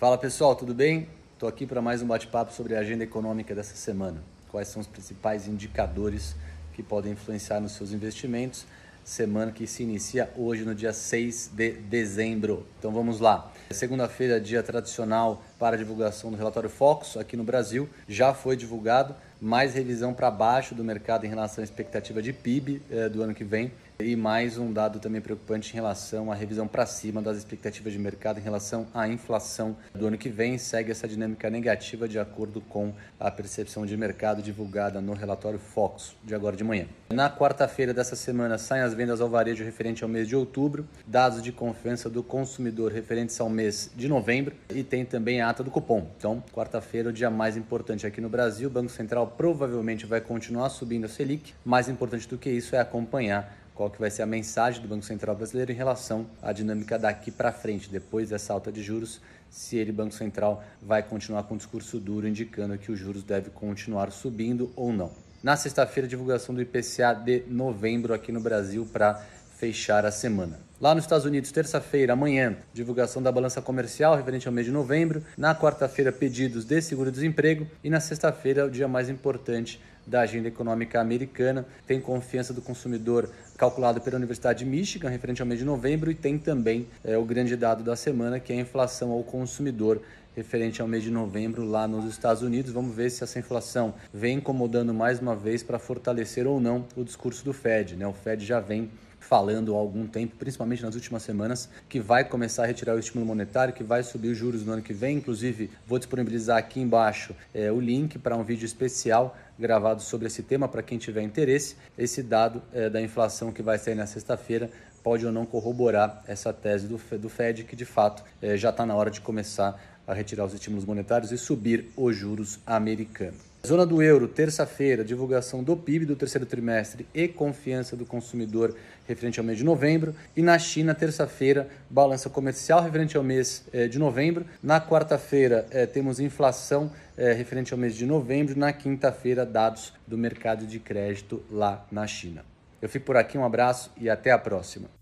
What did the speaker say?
Fala pessoal, tudo bem? Estou aqui para mais um bate-papo sobre a agenda econômica dessa semana. Quais são os principais indicadores que podem influenciar nos seus investimentos? Semana que se inicia hoje, no dia 6 de dezembro. Então vamos lá. Segunda-feira, dia tradicional para a divulgação do relatório Focus aqui no Brasil. Já foi divulgado mais revisão para baixo do mercado em relação à expectativa de PIB eh, do ano que vem e mais um dado também preocupante em relação à revisão para cima das expectativas de mercado em relação à inflação do ano que vem. Segue essa dinâmica negativa de acordo com a percepção de mercado divulgada no relatório Fox de agora de manhã. Na quarta-feira dessa semana saem as vendas ao varejo referente ao mês de outubro, dados de confiança do consumidor referentes ao mês de novembro e tem também a ata do cupom. Então, quarta-feira, o dia mais importante aqui no Brasil. O Banco Central provavelmente vai continuar subindo a Selic. Mais importante do que isso é acompanhar qual que vai ser a mensagem do Banco Central brasileiro em relação à dinâmica daqui para frente, depois dessa alta de juros, se ele, Banco Central, vai continuar com um discurso duro indicando que os juros devem continuar subindo ou não. Na sexta-feira, divulgação do IPCA de novembro aqui no Brasil para fechar a semana. Lá nos Estados Unidos, terça-feira, amanhã, divulgação da balança comercial referente ao mês de novembro. Na quarta-feira, pedidos de seguro-desemprego. E na sexta-feira, o dia mais importante da agenda econômica americana. Tem confiança do consumidor calculado pela Universidade de Michigan, referente ao mês de novembro. E tem também é, o grande dado da semana, que é a inflação ao consumidor referente ao mês de novembro lá nos Estados Unidos. Vamos ver se essa inflação vem incomodando mais uma vez para fortalecer ou não o discurso do Fed. Né? O Fed já vem falando há algum tempo, principalmente nas últimas semanas, que vai começar a retirar o estímulo monetário, que vai subir os juros no ano que vem. Inclusive, vou disponibilizar aqui embaixo é, o link para um vídeo especial gravado sobre esse tema para quem tiver interesse. Esse dado é, da inflação que vai sair na sexta-feira pode ou não corroborar essa tese do, do Fed, que de fato é, já está na hora de começar a retirar os estímulos monetários e subir os juros americanos. Zona do euro, terça-feira, divulgação do PIB do terceiro trimestre e confiança do consumidor referente ao mês de novembro. E na China, terça-feira, balança comercial referente ao mês eh, de novembro. Na quarta-feira, eh, temos inflação eh, referente ao mês de novembro. Na quinta-feira, dados do mercado de crédito lá na China. Eu fico por aqui, um abraço e até a próxima.